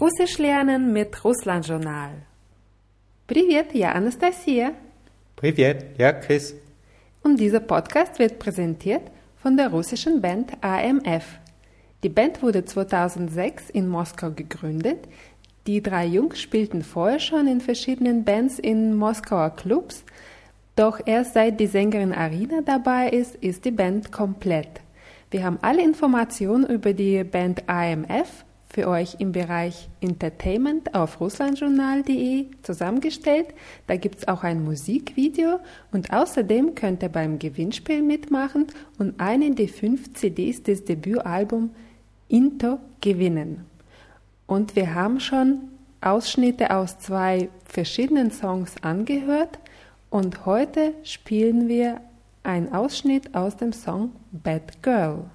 Russisch lernen mit Russland-Journal. Привет, я Anastasia. Привет, я Chris. Und dieser Podcast wird präsentiert von der russischen Band AMF. Die Band wurde 2006 in Moskau gegründet. Die drei Jungs spielten vorher schon in verschiedenen Bands in Moskauer Clubs. Doch erst seit die Sängerin Arina dabei ist, ist die Band komplett. Wir haben alle Informationen über die Band AMF für euch im Bereich Entertainment auf russlandjournal.de zusammengestellt. Da gibt es auch ein Musikvideo und außerdem könnt ihr beim Gewinnspiel mitmachen und eine der fünf CDs des Debütalbums Into gewinnen. Und wir haben schon Ausschnitte aus zwei verschiedenen Songs angehört und heute spielen wir einen Ausschnitt aus dem Song Bad Girl.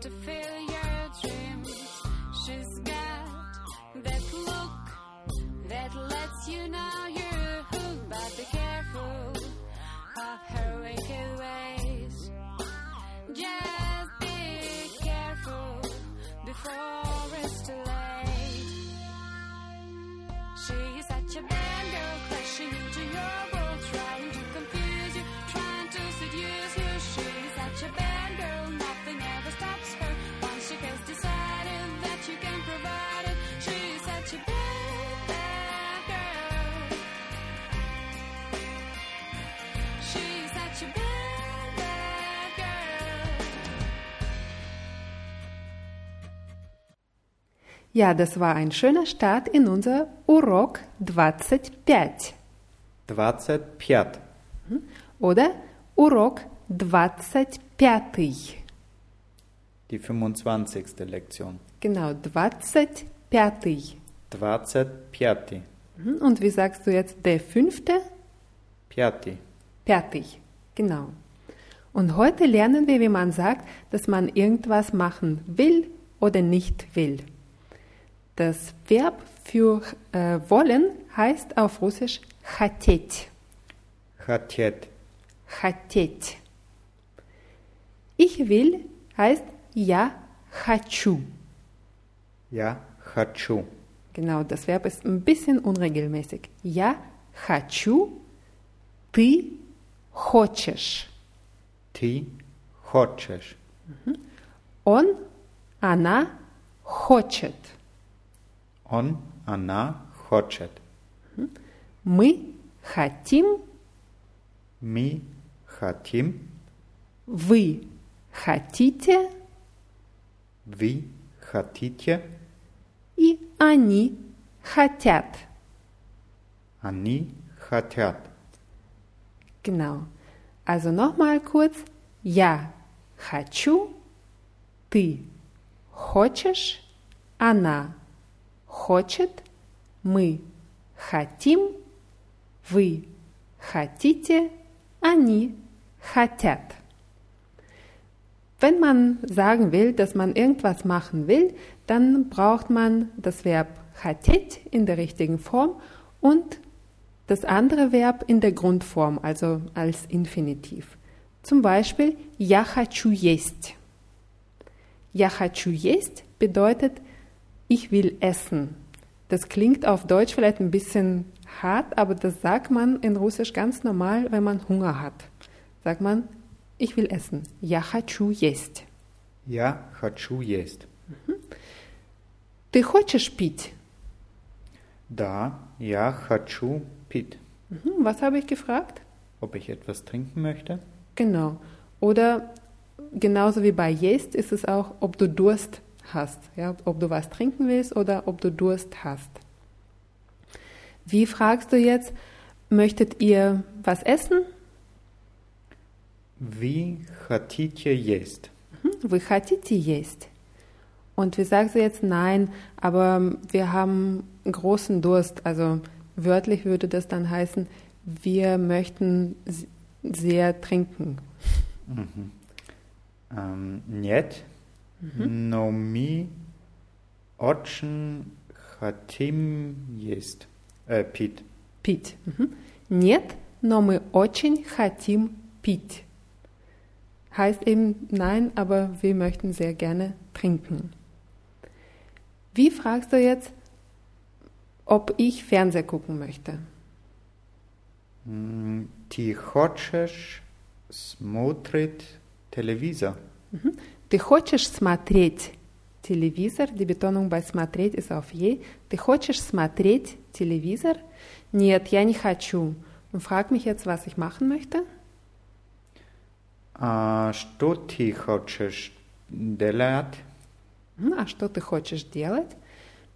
to fill your dreams. She's got that look that lets you know you're hooked, but be careful of her wicked ways. Just be careful before. Ja, das war ein schöner Start in unser Urok 25. 25. Oder Urok 25. Die 25. Lektion. Genau, 25. 25. Und wie sagst du jetzt der fünfte? Piati. Piati, genau. Und heute lernen wir, wie man sagt, dass man irgendwas machen will oder nicht will. Das Verb für äh, wollen heißt auf Russisch хотеть. Хотеть. Хотеть. Ich will heißt я хочу. Я хочу. Genau, das Verb ist ein bisschen unregelmäßig. Я хочу, ты хочешь. Ты хочешь. Он, она хочет. Он, она хочет. Мы хотим, Мы хотим, вы хотите вы хотите, и они хотят. они хотят. Genau. Also nochmal kurz. Я хочу, ты хочешь, она хочет, мы хотим, вы хотите, они хотят. Wenn man sagen will, dass man irgendwas machen will, dann braucht man das Verb хотеть in der richtigen Form und das andere Verb in der Grundform, also als Infinitiv. Zum Beispiel Я хочу есть. Я хочу есть bedeutet ich will essen. Das klingt auf Deutsch vielleicht ein bisschen hart, aber das sagt man in Russisch ganz normal, wenn man Hunger hat. Sagt man, ich will essen. Я хочу есть. Я хочу есть. Ты хочешь пить? Да, я хочу пить. Mhm, Was habe ich gefragt? Ob ich etwas trinken möchte? Genau. Oder genauso wie bei есть ist es auch, ob du Durst hast. Ja? Ob du was trinken willst oder ob du Durst hast. Wie fragst du jetzt, möchtet ihr was essen? Вы хотите есть? Mhm, Вы хотите есть? Und wie sagst du jetzt nein, aber wir haben großen Durst. Also wörtlich würde das dann heißen, wir möchten s- sehr trinken. Мгм. Эм, нет, но мы очень хотим есть. Э, пить. Пить. Мгм. Нет, но мы очень хотим пить. heißt eben nein, aber wir möchten sehr gerne trinken. Wie fragst du jetzt, ob ich Fernseher gucken möchte? Ты хочешь смотреть телевизор? Ты хочешь смотреть телевизор? Betonung bei смотреть auf je. Ты хочешь смотреть телевизор? Нет, я не хочу. Frag mich jetzt, was ich machen möchte. А что ты хочешь делать? А что ты хочешь делать?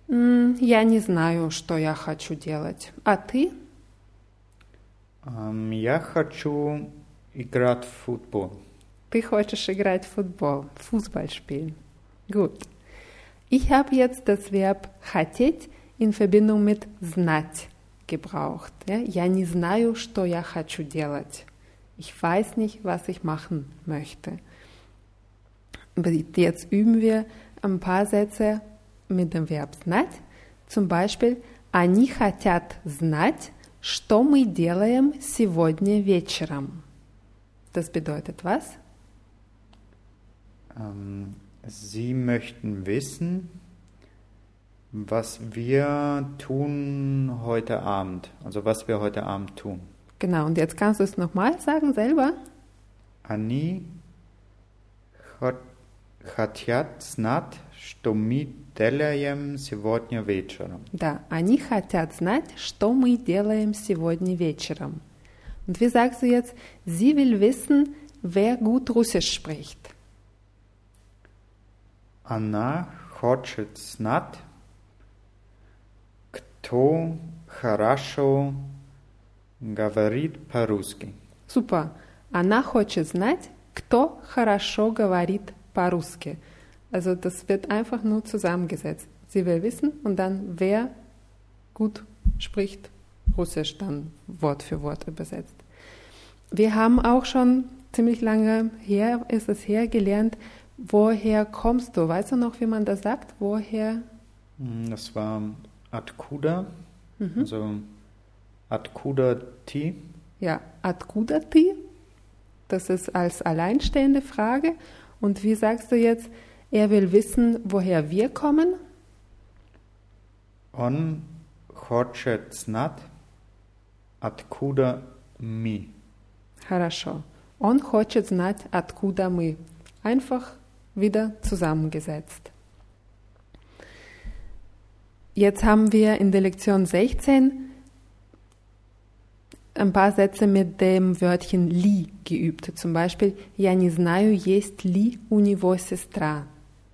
Я не знаю, что я хочу делать. А ты? Я хочу играть в футбол. Ты хочешь играть в футбол, Fußball spielen. Gut. Ich habe jetzt das Verb хотеть in Verbindung mit знать gebraucht. Ja? Я не знаю, что я хочу делать. Ich weiß nicht, was ich machen möchte. Aber Jetzt üben wir ein paar Sätze mit dem Verb знать. Zum Beispiel, они хотят знать, что мы делаем сегодня вечером. Das bedeutet was? Ähm, Sie möchten wissen, was wir tun heute Abend. Also was wir heute Abend tun. Genau, und jetzt kannst du es nochmal sagen selber. Они хот- хотят знать, что мы делаем сегодня вечером. Да, они хотят знать, что мы делаем сегодня вечером. Und wie sagst du jetzt, sie will wissen, wer gut Russisch spricht. Она хочет знать, кто хорошо говорит по-русски. Super. Она хочет знать, кто хорошо говорит по-русски. Also das wird einfach nur zusammengesetzt. Sie will wissen und dann, wer gut spricht Russisch, dann Wort für Wort übersetzt. Wir haben auch schon ziemlich lange her, ist es her, gelernt, woher kommst du? Weißt du noch, wie man das sagt? Woher? Mm, Das war Atkuda, also Atkuda Ti. Ja, откуда ты? Das ist als alleinstehende Frage. Und wie sagst du jetzt, er will wissen, woher wir kommen? Он хочет знать, откуда мы. Хорошо. Он хочет знать, откуда мы. Einfach wieder zusammengesetzt. Jetzt haben wir in der Lektion 16 ein paar Sätze mit dem Wörtchen li geübt. Zum Beispiel, я не знаю, есть ли у него сестра.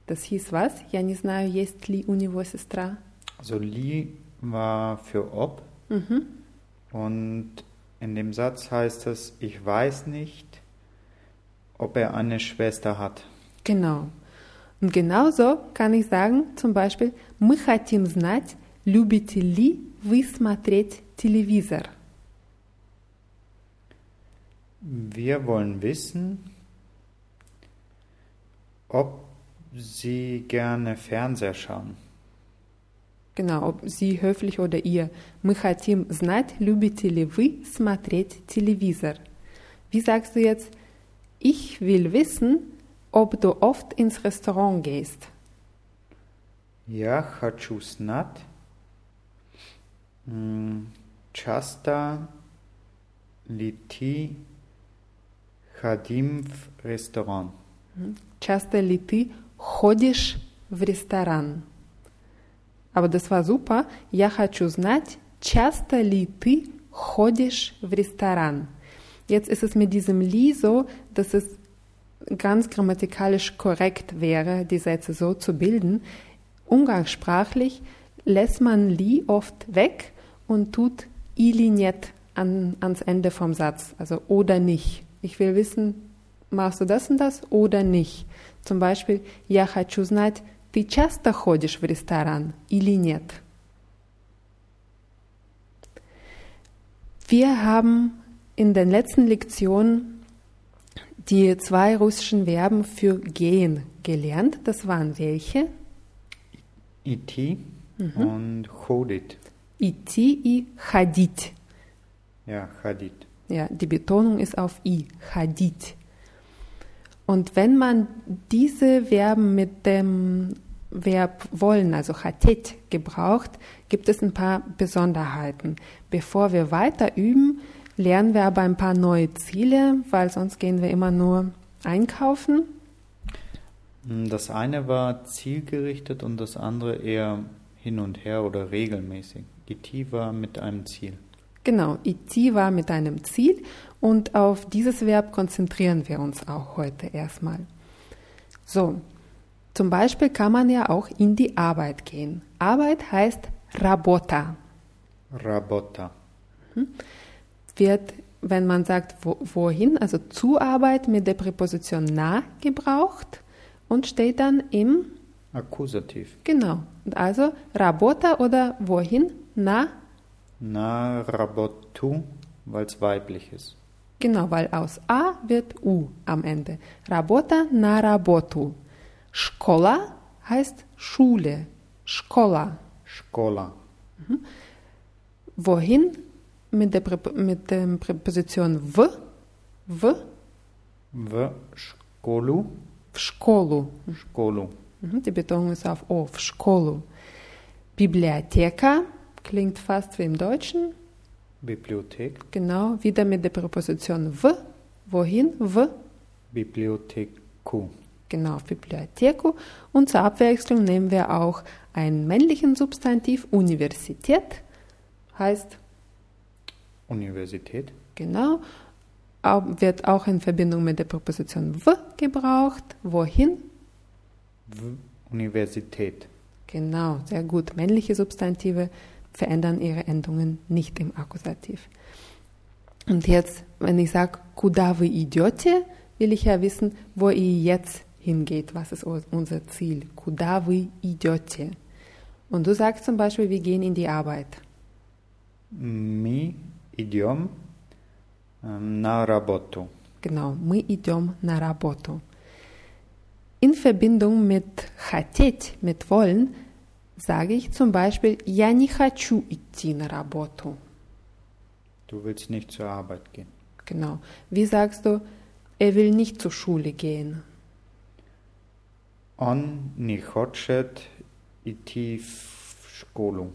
Das hieß was? Я не знаю, есть ли у него сестра. Also Li war für ob Mhm. und in dem Satz heißt es, ich weiß nicht, ob er eine Schwester hat. Genau. Und genauso kann ich sagen, zum Beispiel, мы хотим знать, любите ли вы смотреть телевизор. Wir wollen wissen, ob Sie gerne Fernseher schauen. Genau, ob Sie höflich oder ihr. Мы хотим знать, любите ли вы смотреть телевизор. Wie sagst du jetzt, ich will wissen, ob du oft ins Restaurant gehst. Я хочу знать, м, часто ли ты ходим в ресторан? Часто ли ты ходишь в ресторан? Aber das war super. Я хочу знать, часто ли ты ходишь в ресторан? Jetzt ist es mit diesem li so, dass es ganz grammatikalisch korrekt wäre, die Sätze so zu bilden. Umgangssprachlich lässt man li oft weg und tut ili нет an, ans Ende vom Satz, also oder nicht. Ich will wissen, machst du das und das oder nicht. Zum Beispiel, я хочу знать, ты часто ходишь в ресторан или нет. Wir haben in den letzten Lektionen die zwei russischen Verben für gehen gelernt. Das waren welche? Iti mhm. und chodit. Iti i chadit. Ja, chadit. Ja, die Betonung ist auf i, chadit. Und wenn man diese Verben mit dem Verb wollen, also hatet, gebraucht, gibt es ein paar Besonderheiten. Bevor wir weiter üben, lernen wir aber ein paar neue Ziele, weil sonst gehen wir immer nur einkaufen. Das eine war zielgerichtet und das andere eher hin und her oder regelmäßig. IT war mit einem Ziel. Genau, IT war mit einem Ziel und auf dieses Verb konzentrieren wir uns auch heute erstmal. So, zum Beispiel kann man ja auch in die Arbeit gehen. Arbeit heißt Rabota. Rabota. Wird, wenn man sagt, wo, wohin, also zu Arbeit mit der Präposition na gebraucht und steht dann im Akkusativ. Genau. Also Rabota oder wohin? Na? Na rabotu, weil es weiblich ist. Genau, weil aus A wird U am Ende. Rabota na rabotu. Szkola heißt Schule. Szkola. Szkola. Wohin? Mit der, Präp mit der Präposition w. W. W szkolu. W szkolu. Szkolu. Mhm, Die Betonung ist auf O. W szkolu. Bibliotheka klingt fast wie im Deutschen. Bibliothek. Genau, wieder mit der Präposition w. Wohin? W. Bibliotheku. Genau, Bibliotheku. Und zur Abwechslung nehmen wir auch einen männlichen Substantiv, Universität, heißt Universität. Genau. Wird auch in Verbindung mit der Präposition w gebraucht. Wohin? W Universität. Genau, sehr gut. Männliche Substantive verändern ihre Endungen nicht im Akkusativ. Und jetzt, wenn ich sage, kudavi idiote, will ich ja wissen, wo ihr jetzt hingeht. Was ist unser Ziel? Kudavi idiote. Und du sagst zum Beispiel, wir gehen in die Arbeit. Mi идем ähm, на работу. Genau, мы идем на работу. In Verbindung mit хотеть, mit wollen, sage ich zum Beispiel, я не хочу идти на работу. Du willst nicht zur Arbeit gehen. Genau. Wie sagst du, er will nicht zur Schule gehen? Он не хочет идти в школу.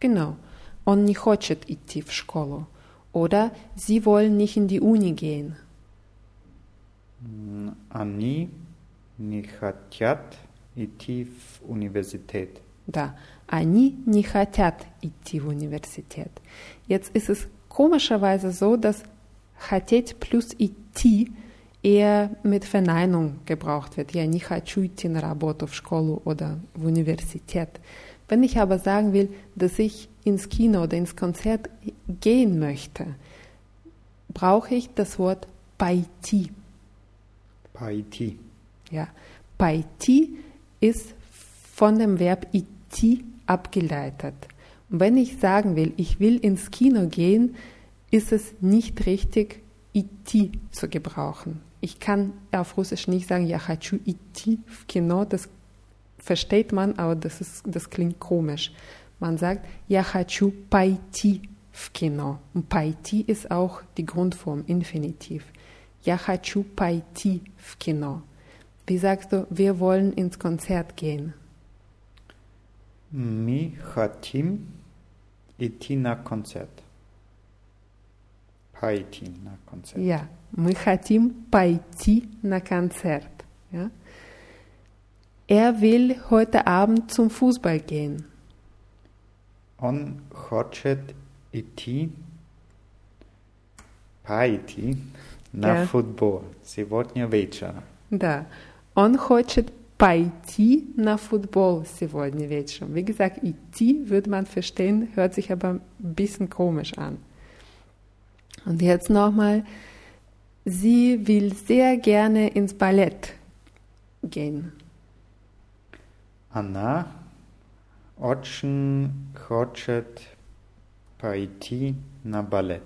Genau. Он не хочет идти в школу. Oder sie wollen nicht in die Uni gehen. М, Они не хотят идти в университет. Да, они не хотят идти в университет. Jetzt ist es komischerweise so, dass хотеть plus идти eher mit Verneinung gebraucht wird. Я не хочу идти на работу в школу oder в университет. Wenn ich aber sagen will, dass ich ins Kino oder ins Konzert gehen möchte, brauche ich das Wort пойти. Пойти. Ja, пойти ist von dem Verb идти abgeleitet. Und wenn ich sagen will, ich will ins Kino gehen, ist es nicht richtig, идти zu gebrauchen. Ich kann auf Russisch nicht sagen, я хочу идти в кино, das versteht man, aber das, ist, das klingt komisch. Man sagt, я хочу пойти в кино. Und пойти ist auch die Grundform, Infinitiv. Я хочу пойти в кино. Wie sagst du, wir wollen ins Konzert gehen? Мы хотим идти на концерт. Пойти на концерт. Ja, мы хотим пойти на концерт. Ja? Er will heute Abend zum Fußball gehen. Он хочет идти пойти на Да. футбол сегодня вечером. Да, он хочет пойти на футбол сегодня вечером. Wie gesagt, идти würde man verstehen, hört sich aber ein bisschen komisch an. Und jetzt nochmal, sie will sehr gerne ins Ballett gehen. Она очень хочет пойти на балет.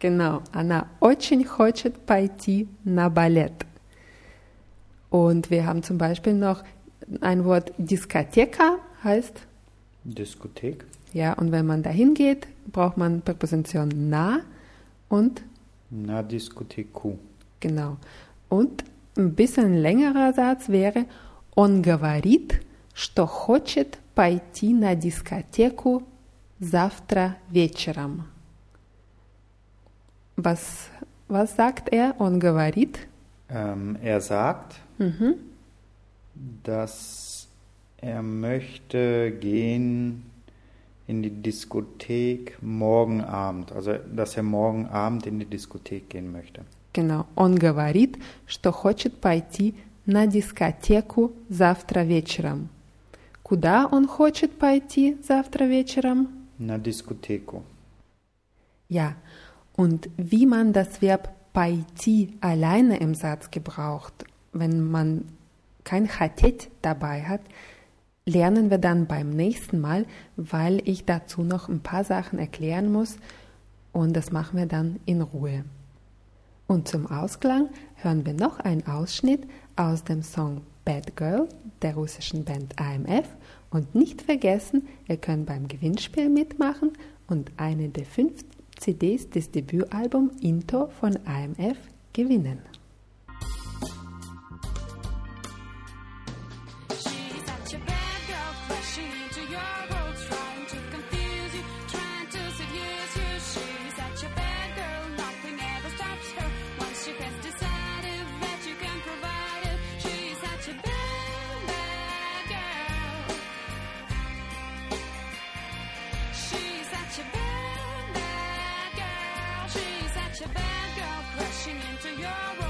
Genau, она очень хочет пойти на балет. Und wir haben zum Beispiel noch ein Wort Diskoteka heißt, Diskothek. ja, und wenn man dahin geht, braucht man Präposition na und На дискотеку. genau. Und Ein bisschen längerer Satz wäre Он говорит, что хочет пойти на дискотеку завтра вечером. Was, was sagt er? Он говорит? Ähm, er sagt, Mhm. dass er möchte gehen in die Diskothek morgen Abend. Also, dass er morgen Abend in die Diskothek gehen möchte. Genau. Он говорит, что хочет пойти на дискотеку завтра вечером. Куда он хочет пойти завтра вечером? Na Diskotheku. Ja, und wie man das Verb пойти alleine im Satz gebraucht, wenn man kein хотеть dabei hat, lernen wir dann beim nächsten Mal, weil ich dazu noch ein paar Sachen erklären muss und das machen wir dann in Ruhe. Und zum Ausklang hören wir noch einen Ausschnitt aus dem Song Bad Girl der russischen Band AMF und nicht vergessen, ihr könnt beim Gewinnspiel mitmachen und eine der fünf CDs des Debütalbums Into von AMF gewinnen. Bad, bad girl. She's such a bad girl, crashing into your world.